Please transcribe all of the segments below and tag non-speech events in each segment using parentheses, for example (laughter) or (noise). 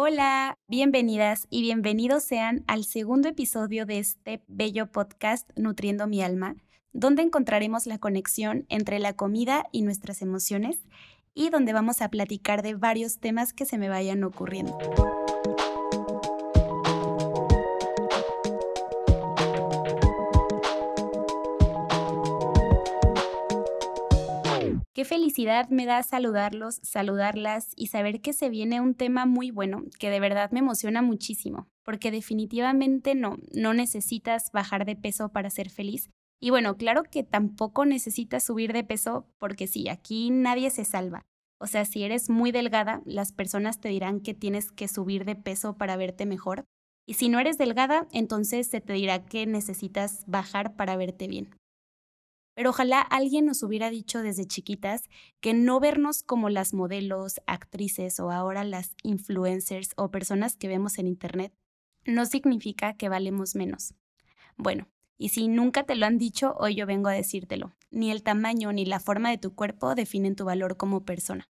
Hola, bienvenidas y bienvenidos sean al segundo episodio de este bello podcast Nutriendo mi alma, donde encontraremos la conexión entre la comida y nuestras emociones y donde vamos a platicar de varios temas que se me vayan ocurriendo. Qué felicidad me da saludarlos, saludarlas y saber que se viene un tema muy bueno, que de verdad me emociona muchísimo, porque definitivamente no, no necesitas bajar de peso para ser feliz. Y bueno, claro que tampoco necesitas subir de peso, porque sí, aquí nadie se salva. O sea, si eres muy delgada, las personas te dirán que tienes que subir de peso para verte mejor. Y si no eres delgada, entonces se te dirá que necesitas bajar para verte bien. Pero ojalá alguien nos hubiera dicho desde chiquitas que no vernos como las modelos, actrices o ahora las influencers o personas que vemos en Internet no significa que valemos menos. Bueno, y si nunca te lo han dicho, hoy yo vengo a decírtelo. Ni el tamaño ni la forma de tu cuerpo definen tu valor como persona.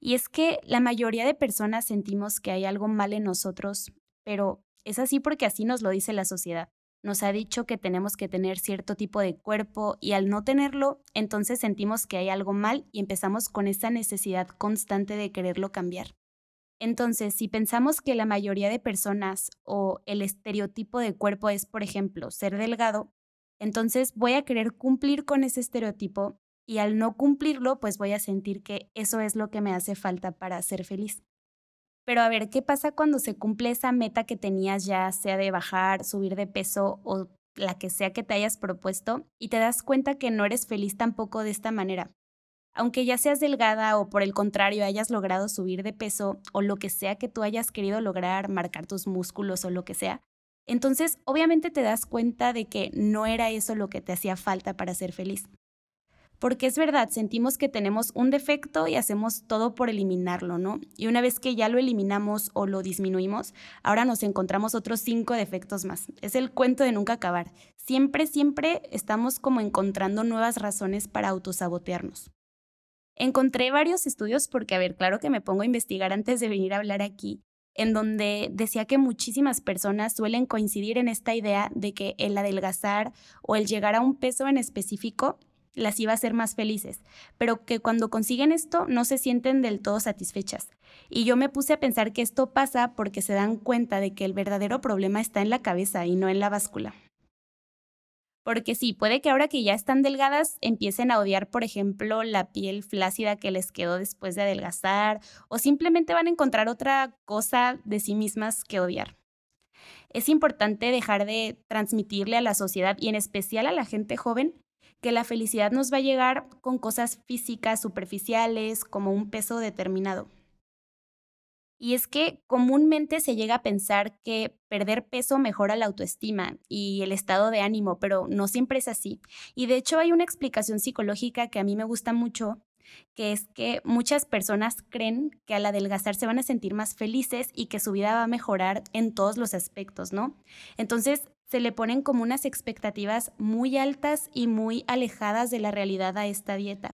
Y es que la mayoría de personas sentimos que hay algo mal en nosotros, pero es así porque así nos lo dice la sociedad nos ha dicho que tenemos que tener cierto tipo de cuerpo y al no tenerlo, entonces sentimos que hay algo mal y empezamos con esa necesidad constante de quererlo cambiar. Entonces, si pensamos que la mayoría de personas o el estereotipo de cuerpo es, por ejemplo, ser delgado, entonces voy a querer cumplir con ese estereotipo y al no cumplirlo, pues voy a sentir que eso es lo que me hace falta para ser feliz. Pero a ver, ¿qué pasa cuando se cumple esa meta que tenías ya, sea de bajar, subir de peso o la que sea que te hayas propuesto y te das cuenta que no eres feliz tampoco de esta manera? Aunque ya seas delgada o por el contrario hayas logrado subir de peso o lo que sea que tú hayas querido lograr, marcar tus músculos o lo que sea, entonces obviamente te das cuenta de que no era eso lo que te hacía falta para ser feliz. Porque es verdad, sentimos que tenemos un defecto y hacemos todo por eliminarlo, ¿no? Y una vez que ya lo eliminamos o lo disminuimos, ahora nos encontramos otros cinco defectos más. Es el cuento de nunca acabar. Siempre, siempre estamos como encontrando nuevas razones para autosabotearnos. Encontré varios estudios porque, a ver, claro que me pongo a investigar antes de venir a hablar aquí, en donde decía que muchísimas personas suelen coincidir en esta idea de que el adelgazar o el llegar a un peso en específico las iba a hacer más felices, pero que cuando consiguen esto no se sienten del todo satisfechas. Y yo me puse a pensar que esto pasa porque se dan cuenta de que el verdadero problema está en la cabeza y no en la báscula. Porque sí, puede que ahora que ya están delgadas empiecen a odiar, por ejemplo, la piel flácida que les quedó después de adelgazar, o simplemente van a encontrar otra cosa de sí mismas que odiar. Es importante dejar de transmitirle a la sociedad y en especial a la gente joven que la felicidad nos va a llegar con cosas físicas superficiales, como un peso determinado. Y es que comúnmente se llega a pensar que perder peso mejora la autoestima y el estado de ánimo, pero no siempre es así. Y de hecho hay una explicación psicológica que a mí me gusta mucho, que es que muchas personas creen que al adelgazar se van a sentir más felices y que su vida va a mejorar en todos los aspectos, ¿no? Entonces, se le ponen como unas expectativas muy altas y muy alejadas de la realidad a esta dieta.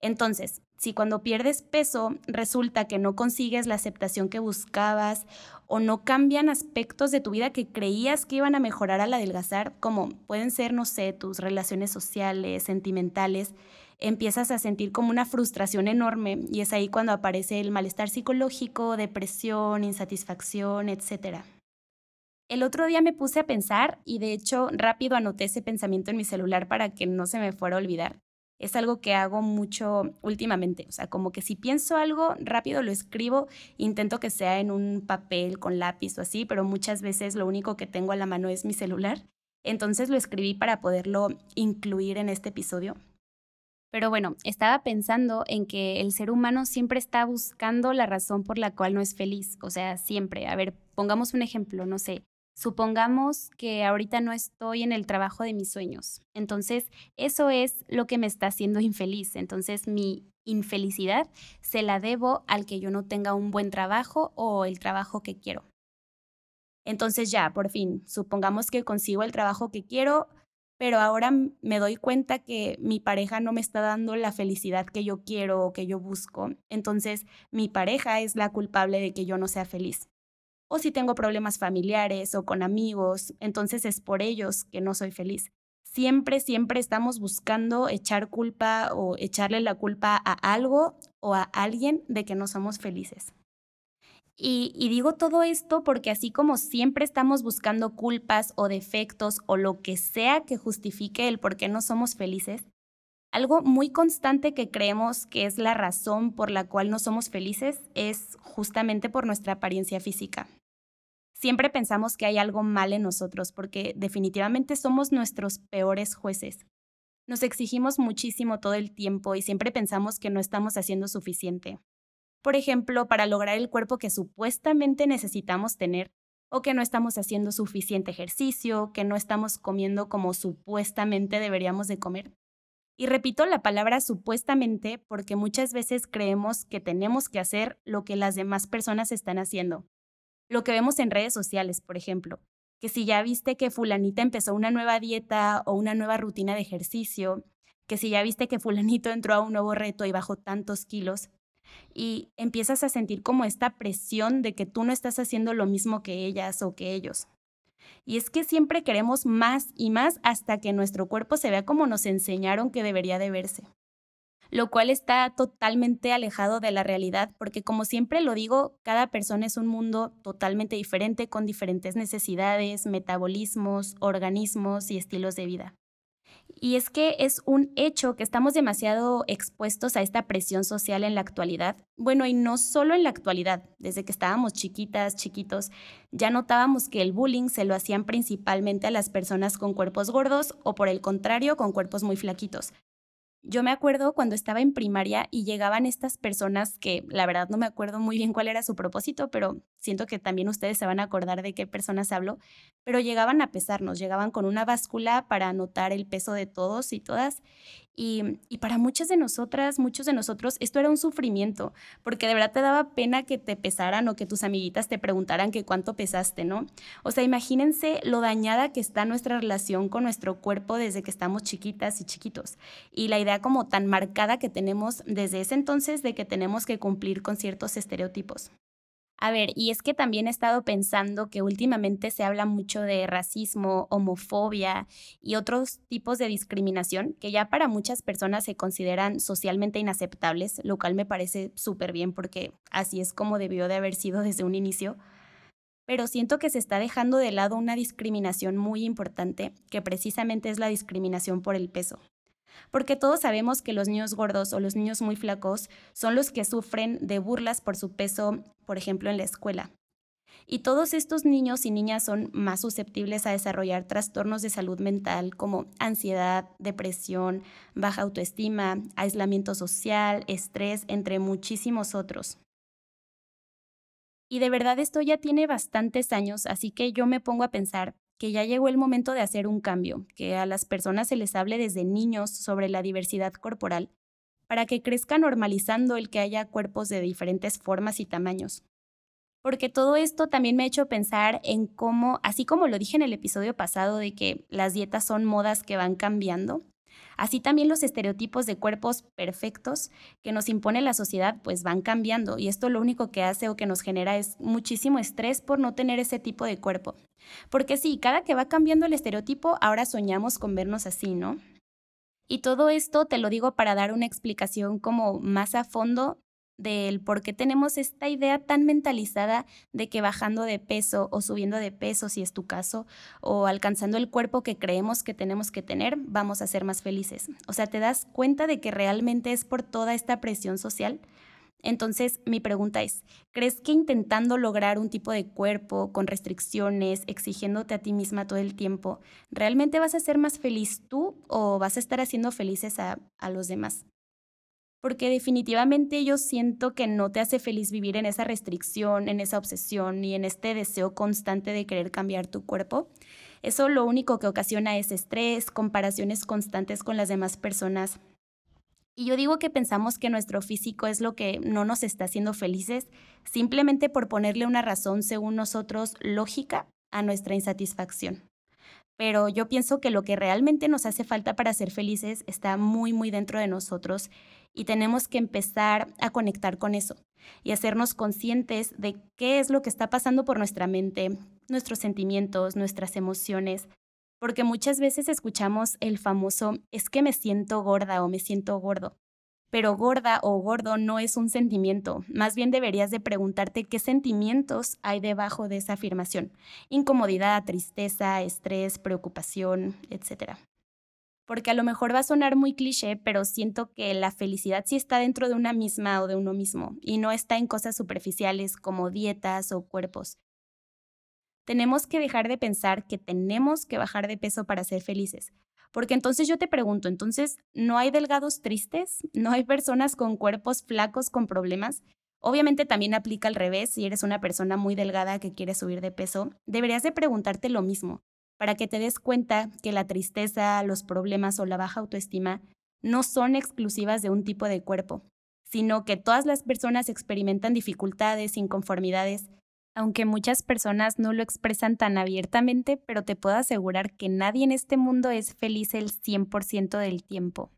Entonces, si cuando pierdes peso resulta que no consigues la aceptación que buscabas o no cambian aspectos de tu vida que creías que iban a mejorar al adelgazar, como pueden ser, no sé, tus relaciones sociales, sentimentales, empiezas a sentir como una frustración enorme y es ahí cuando aparece el malestar psicológico, depresión, insatisfacción, etcétera. El otro día me puse a pensar y de hecho rápido anoté ese pensamiento en mi celular para que no se me fuera a olvidar. Es algo que hago mucho últimamente, o sea, como que si pienso algo, rápido lo escribo, intento que sea en un papel con lápiz o así, pero muchas veces lo único que tengo a la mano es mi celular. Entonces lo escribí para poderlo incluir en este episodio. Pero bueno, estaba pensando en que el ser humano siempre está buscando la razón por la cual no es feliz, o sea, siempre. A ver, pongamos un ejemplo, no sé, Supongamos que ahorita no estoy en el trabajo de mis sueños. Entonces, eso es lo que me está haciendo infeliz. Entonces, mi infelicidad se la debo al que yo no tenga un buen trabajo o el trabajo que quiero. Entonces ya, por fin, supongamos que consigo el trabajo que quiero, pero ahora me doy cuenta que mi pareja no me está dando la felicidad que yo quiero o que yo busco. Entonces, mi pareja es la culpable de que yo no sea feliz. O si tengo problemas familiares o con amigos, entonces es por ellos que no soy feliz. Siempre, siempre estamos buscando echar culpa o echarle la culpa a algo o a alguien de que no somos felices. Y, digo todo esto porque así como siempre estamos buscando culpas o defectos o lo que sea que justifique el por qué no somos felices, algo muy constante que creemos que es la razón por la cual no somos felices es justamente por nuestra apariencia física. Siempre pensamos que hay algo mal en nosotros porque definitivamente somos nuestros peores jueces. Nos exigimos muchísimo todo el tiempo y siempre pensamos que no estamos haciendo suficiente por ejemplo, para lograr el cuerpo que supuestamente necesitamos tener, o que no estamos haciendo suficiente ejercicio, que no estamos comiendo como supuestamente deberíamos de comer. Y repito la palabra supuestamente porque muchas veces creemos que tenemos que hacer lo que las demás personas están haciendo. Lo que vemos en redes sociales, por ejemplo, que si ya viste que fulanita empezó una nueva dieta o una nueva rutina de ejercicio, que si ya viste que fulanito (laughs) entró a un nuevo reto y bajó tantos kilos, y empiezas a sentir como esta presión de que tú no estás haciendo lo mismo que ellas o que ellos. Y es que siempre queremos más y más hasta que nuestro cuerpo se vea como nos enseñaron que debería de verse. Lo cual está totalmente alejado de la realidad porque como siempre lo digo, cada persona es un mundo totalmente diferente con diferentes necesidades, metabolismos, organismos y estilos de vida. Y es que es un hecho que estamos demasiado expuestos a esta presión social en la actualidad. Bueno, y no solo en la actualidad, desde que estábamos chiquitas, chiquitos, ya notábamos que el bullying se lo hacían principalmente a las personas con cuerpos gordos o por el contrario, con cuerpos muy flaquitos. Yo me acuerdo cuando estaba en primaria y llegaban estas personas que la verdad no me acuerdo muy bien cuál era su propósito, pero siento que también ustedes se van a acordar de qué personas hablo, pero llegaban a pesarnos, llegaban con una báscula para anotar el peso de todos y todas y, para muchas de nosotras, muchos de nosotros, esto era un sufrimiento, porque de verdad te daba pena que te pesaran o que tus amiguitas te preguntaran que cuánto pesaste, ¿no? O sea, imagínense lo dañada que está nuestra relación con nuestro cuerpo desde que estamos chiquitas y chiquitos. Y la idea como tan marcada que tenemos desde ese entonces de que tenemos que cumplir con ciertos estereotipos. A ver, y es que también he estado pensando que últimamente se habla mucho de racismo, homofobia y otros tipos de discriminación que ya para muchas personas se consideran socialmente inaceptables, lo cual me parece súper bien porque así es como debió de haber sido desde un inicio. Pero siento que se está dejando de lado una discriminación muy importante, que precisamente es la discriminación por el peso porque todos sabemos que los niños gordos o los niños muy flacos son los que sufren de burlas por su peso, por ejemplo, en la escuela. Y todos estos niños y niñas son más susceptibles a desarrollar trastornos de salud mental como ansiedad, depresión, baja autoestima, aislamiento social, estrés, entre muchísimos otros. Y de verdad esto ya tiene bastantes años, así que yo me pongo a pensar, que ya llegó el momento de hacer un cambio, que a las personas se les hable desde niños sobre la diversidad corporal, para que crezca normalizando el que haya cuerpos de diferentes formas y tamaños. Porque todo esto también me ha hecho pensar en cómo, así como lo dije en el episodio pasado de que las dietas son modas que van cambiando, Así también los estereotipos de cuerpos perfectos que nos impone la sociedad pues van cambiando y esto lo único que hace o que nos genera es muchísimo estrés por no tener ese tipo de cuerpo. Porque sí, cada que va cambiando el estereotipo, ahora soñamos con vernos así, ¿no? Y todo esto te lo digo para dar una explicación como más a fondo del por qué tenemos esta idea tan mentalizada de que bajando de peso o subiendo de peso, si es tu caso, o alcanzando el cuerpo que creemos que tenemos que tener, vamos a ser más felices. O sea, ¿te das cuenta de que realmente es por toda esta presión social? Entonces, mi pregunta es, ¿crees que intentando lograr un tipo de cuerpo con restricciones, exigiéndote a ti misma todo el tiempo, realmente vas a ser más feliz tú o vas a estar haciendo felices a, a los demás? Porque definitivamente yo siento que no te hace feliz vivir en esa restricción, en esa obsesión y en este deseo constante de querer cambiar tu cuerpo. Eso lo único que ocasiona es estrés, comparaciones constantes con las demás personas. Y yo digo que pensamos que nuestro físico es lo que no nos está haciendo felices, simplemente por ponerle una razón, según nosotros, lógica a nuestra insatisfacción. pero yo pienso que lo que realmente nos hace falta para ser felices está muy, muy dentro de nosotros y tenemos que empezar a conectar con eso y hacernos conscientes de qué es lo que está pasando por nuestra mente, nuestros sentimientos, nuestras emociones, porque muchas veces escuchamos el famoso es que me siento gorda o me siento gordo. Pero gorda o gordo no es un sentimiento, más bien deberías de preguntarte qué sentimientos hay debajo de esa afirmación. Incomodidad, tristeza, estrés, preocupación, etc. Porque a lo mejor va a sonar muy cliché, pero siento que la felicidad sí está dentro de una misma o de uno mismo y no está en cosas superficiales como dietas o cuerpos. Tenemos que dejar de pensar que tenemos que bajar de peso para ser felices, porque entonces yo te pregunto, entonces, ¿no hay delgados tristes? ¿No hay personas con cuerpos flacos con problemas? Obviamente también aplica al revés, si eres una persona muy delgada que quiere subir de peso, deberías de preguntarte lo mismo, para que te des cuenta que la tristeza, los problemas o la baja autoestima no son exclusivas de un tipo de cuerpo, sino que todas las personas experimentan dificultades, inconformidades aunque muchas personas no lo expresan tan abiertamente, pero te puedo asegurar que nadie en este mundo es feliz el 100% del tiempo.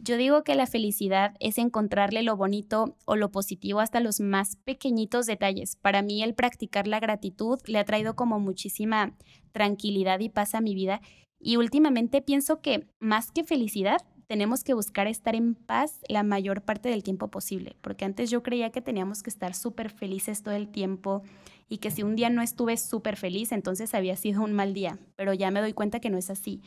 Yo digo que la felicidad es encontrarle lo bonito o lo positivo hasta los más pequeñitos detalles. Para mí el practicar la gratitud le ha traído como muchísima tranquilidad y paz a mi vida y últimamente pienso que más que felicidad, tenemos que buscar estar en paz la mayor parte del tiempo posible, porque antes yo creía que teníamos que estar súper felices todo el tiempo y que si un día no estuve súper feliz, entonces había sido un mal día, pero ya me doy cuenta que no es así,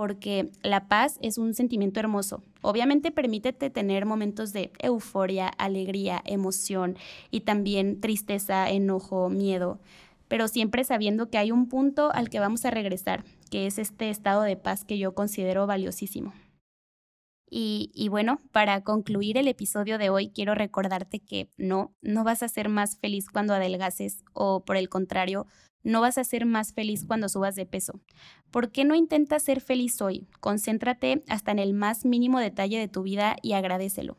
porque la paz es un sentimiento hermoso. Obviamente permítete tener momentos de euforia, alegría, emoción y también tristeza, enojo, miedo, pero siempre sabiendo que hay un punto al que vamos a regresar, que es este estado de paz que yo considero valiosísimo. Y, bueno, para concluir el episodio de hoy, quiero recordarte que no, no vas a ser más feliz cuando adelgaces o por el contrario, no vas a ser más feliz cuando subas de peso. ¿Por qué no intentas ser feliz hoy? Concéntrate hasta en el más mínimo detalle de tu vida y agradecelo.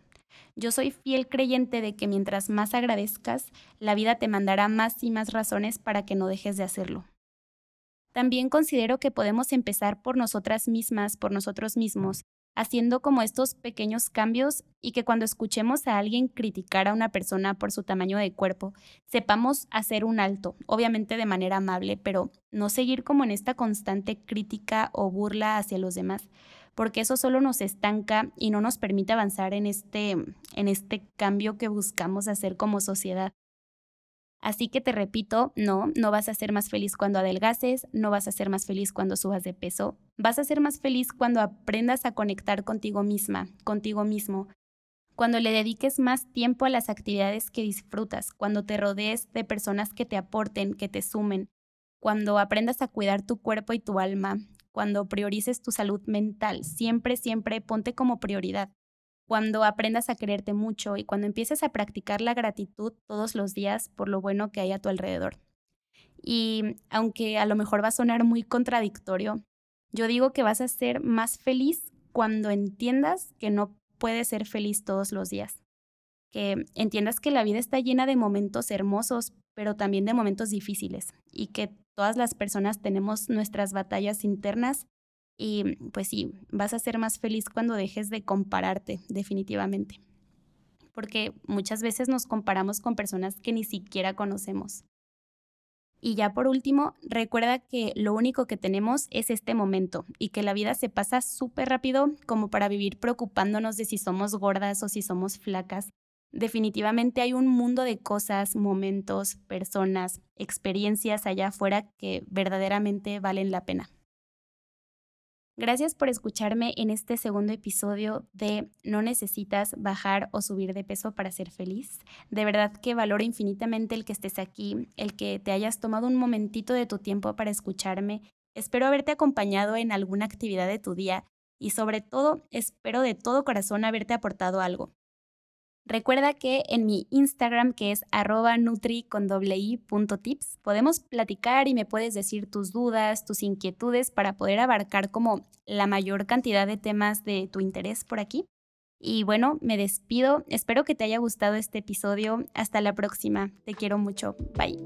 Yo soy fiel creyente de que mientras más agradezcas, la vida te mandará más y más razones para que no dejes de hacerlo. También considero que podemos empezar por nosotras mismas, por nosotros mismos, haciendo como estos pequeños cambios y que cuando escuchemos a alguien criticar a una persona por su tamaño de cuerpo, sepamos hacer un alto, obviamente de manera amable, pero no seguir como en esta constante crítica o burla hacia los demás, porque eso solo nos estanca y no nos permite avanzar en este, en este cambio que buscamos hacer como sociedad. Así que te repito, no, no vas a ser más feliz cuando adelgaces, no vas a ser más feliz cuando subas de peso, vas a ser más feliz cuando aprendas a conectar contigo misma, contigo mismo, cuando le dediques más tiempo a las actividades que disfrutas, cuando te rodees de personas que te aporten, que te sumen, cuando aprendas a cuidar tu cuerpo y tu alma, cuando priorices tu salud mental, siempre, siempre ponte como prioridad cuando aprendas a quererte mucho y cuando empieces a practicar la gratitud todos los días por lo bueno que hay a tu alrededor. Y aunque a lo mejor va a sonar muy contradictorio, yo digo que vas a ser más feliz cuando entiendas que no puedes ser feliz todos los días. Que entiendas que la vida está llena de momentos hermosos, pero también de momentos difíciles y que todas las personas tenemos nuestras batallas internas y pues sí, vas a ser más feliz cuando dejes de compararte, definitivamente. Porque muchas veces nos comparamos con personas que ni siquiera conocemos. Y ya por último, recuerda que lo único que tenemos es este momento y que la vida se pasa súper rápido como para vivir preocupándonos de si somos gordas o si somos flacas. Definitivamente hay un mundo de cosas, momentos, personas, experiencias allá afuera que verdaderamente valen la pena. Gracias por escucharme en este segundo episodio de No necesitas bajar o subir de peso para ser feliz. De verdad que valoro infinitamente el que estés aquí, el que te hayas tomado un momentito de tu tiempo para escucharme. Espero haberte acompañado en alguna actividad de tu día y sobre todo espero de todo corazón haberte aportado algo. Recuerda que en mi Instagram, que es arroba tips, podemos platicar y me puedes decir tus dudas, tus inquietudes para poder abarcar como la mayor cantidad de temas de tu interés por aquí. Y bueno, me despido. Espero que te haya gustado este episodio. Hasta la próxima. Te quiero mucho. Bye.